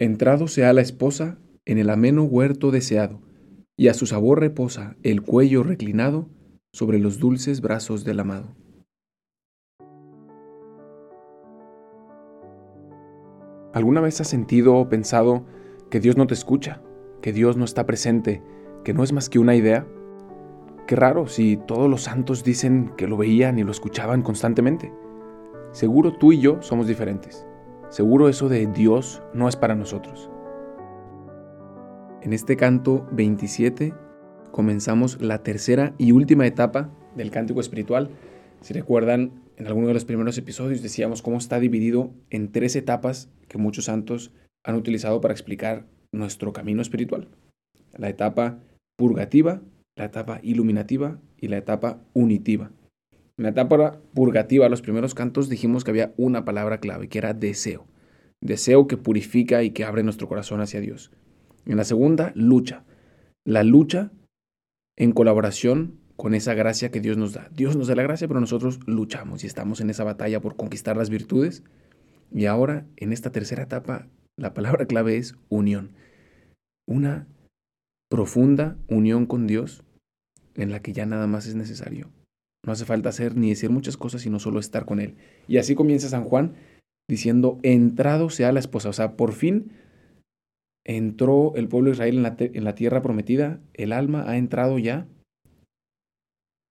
Entrado sea la esposa en el ameno huerto deseado, y a su sabor reposa el cuello reclinado sobre los dulces brazos del amado. ¿Alguna vez has sentido o pensado que Dios no te escucha, que Dios no está presente, que no es más que una idea? Qué raro si todos los santos dicen que lo veían y lo escuchaban constantemente. Seguro tú y yo somos diferentes. Seguro eso de Dios no es para nosotros. En este canto 27 comenzamos la tercera y última etapa del cántico espiritual. Si recuerdan, en alguno de los primeros episodios decíamos cómo está dividido en tres etapas que muchos santos han utilizado para explicar nuestro camino espiritual. La etapa purgativa, la etapa iluminativa y la etapa unitiva. En la etapa purgativa, los primeros cantos dijimos que había una palabra clave, que era deseo. Deseo que purifica y que abre nuestro corazón hacia Dios. En la segunda, lucha. La lucha en colaboración con esa gracia que Dios nos da. Dios nos da la gracia, pero nosotros luchamos y estamos en esa batalla por conquistar las virtudes. Y ahora, en esta tercera etapa, la palabra clave es unión. Una profunda unión con Dios en la que ya nada más es necesario. No hace falta hacer ni decir muchas cosas, sino solo estar con Él. Y así comienza San Juan diciendo, entrado sea la esposa. O sea, por fin entró el pueblo de Israel en la, tierra prometida, el alma ha entrado ya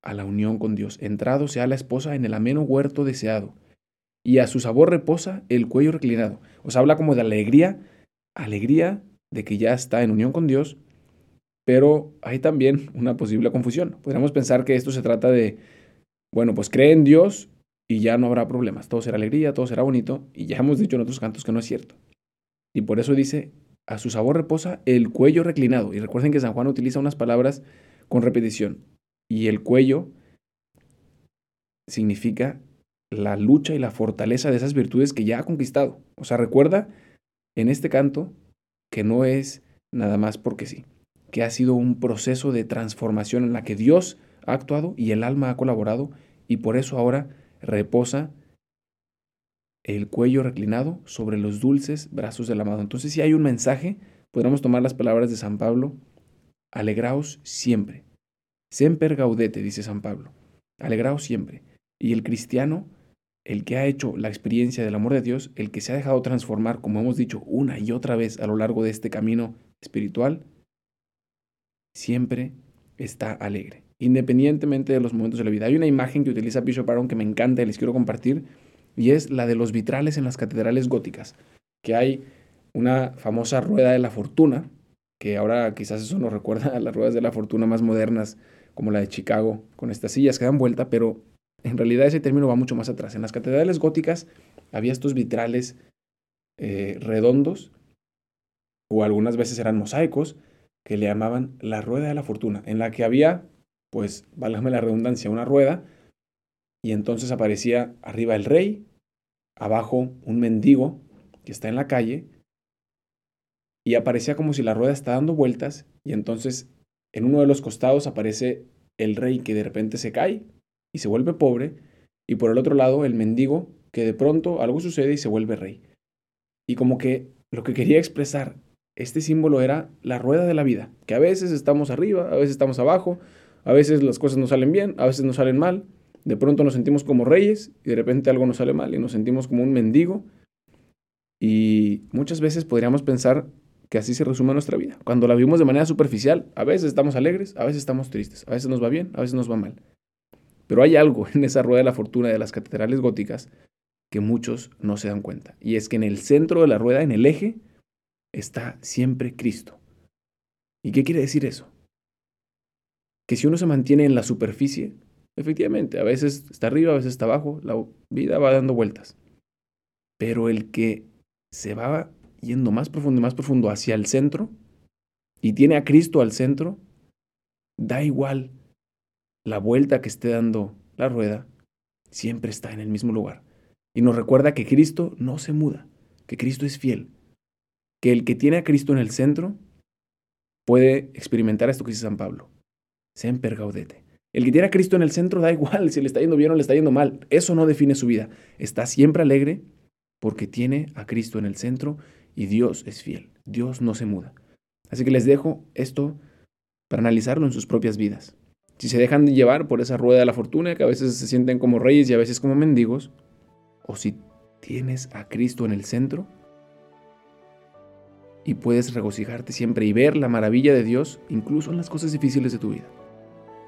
a la unión con Dios. Entrado sea la esposa en el ameno huerto deseado, y a su sabor reposa el cuello reclinado. O sea, habla como de alegría, alegría de que ya está en unión con Dios, pero hay también una posible confusión. Podríamos pensar que esto se trata de, bueno, pues cree en Dios y ya no habrá problemas. Todo será alegría, todo será bonito. Y ya hemos dicho en otros cantos que no es cierto. Y por eso dice, a su sabor reposa el cuello reclinado. Y recuerden que San Juan utiliza unas palabras con repetición. Y el cuello significa la lucha y la fortaleza de esas virtudes que ya ha conquistado. O sea, recuerda en este canto que no es nada más porque sí que ha sido un proceso de transformación en la que Dios ha actuado y el alma ha colaborado y por eso ahora reposa el cuello reclinado sobre los dulces brazos del amado. Entonces si hay un mensaje, podemos tomar las palabras de San Pablo, alegraos siempre. Semper gaudete, dice San Pablo. Alegraos siempre. Y el cristiano, el que ha hecho la experiencia del amor de Dios, el que se ha dejado transformar, como hemos dicho una y otra vez a lo largo de este camino espiritual, siempre está alegre, independientemente de los momentos de la vida. Hay una imagen que utiliza Bishop Aaron que me encanta y les quiero compartir, y es la de los vitrales en las catedrales góticas, que hay una famosa rueda de la fortuna, que ahora quizás eso nos recuerda a las ruedas de la fortuna más modernas, como la de Chicago, con estas sillas que dan vuelta, pero en realidad ese término va mucho más atrás. En las catedrales góticas había estos vitrales eh, redondos, o algunas veces eran mosaicos, que le llamaban la rueda de la fortuna, en la que había, pues, válgame la redundancia, una rueda, y entonces aparecía arriba el rey, abajo un mendigo que está en la calle, y aparecía como si la rueda está dando vueltas, y entonces en uno de los costados aparece el rey que de repente se cae y se vuelve pobre, y por el otro lado el mendigo que de pronto algo sucede y se vuelve rey. Y como que lo que quería expresar este símbolo era la rueda de la vida, que a veces estamos arriba, a veces estamos abajo, a veces las cosas nos salen bien, a veces nos salen mal, de pronto nos sentimos como reyes y de repente algo nos sale mal y nos sentimos como un mendigo. Y muchas veces podríamos pensar que así se resume nuestra vida. Cuando la vivimos de manera superficial, a veces estamos alegres, a veces estamos tristes, a veces nos va bien, a veces nos va mal. Pero hay algo en esa rueda de la fortuna de las catedrales góticas que muchos no se dan cuenta. Y es que en el centro de la rueda, en el eje, está siempre Cristo. ¿Y qué quiere decir eso? Que si uno se mantiene en la superficie, efectivamente, a veces está arriba, a veces está abajo, la vida va dando vueltas. Pero el que se va yendo más profundo y más profundo hacia el centro y tiene a Cristo al centro, da igual la vuelta que esté dando la rueda, siempre está en el mismo lugar. Y nos recuerda que Cristo no se muda, que Cristo es fiel, que el que tiene a Cristo en el centro puede experimentar esto que dice San Pablo. Semper gaudete. El que tiene a Cristo en el centro da igual si le está yendo bien o le está yendo mal. Eso no define su vida. Está siempre alegre porque tiene a Cristo en el centro Y Dios es fiel, Dios no se muda. Así que les dejo esto para analizarlo en sus propias vidas. Si se dejan de llevar por esa rueda de la fortuna, que a veces se sienten como reyes y a veces como mendigos, o si tienes a Cristo en el centro y puedes regocijarte siempre y ver la maravilla de Dios incluso en las cosas difíciles de tu vida.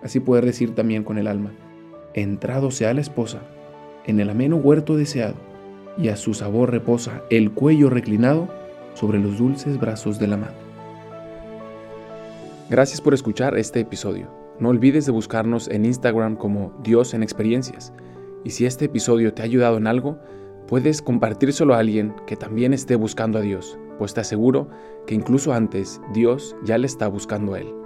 Así puedes decir también con el alma, entrado sea la esposa en el ameno huerto deseado, y a su sabor reposa el cuello reclinado sobre los dulces brazos de la madre. Gracias por escuchar este episodio. No olvides de buscarnos en Instagram como Dios en Experiencias. Y si este episodio te ha ayudado en algo, puedes compartírselo a alguien que también esté buscando a Dios, pues te aseguro que incluso antes Dios ya le está buscando a él.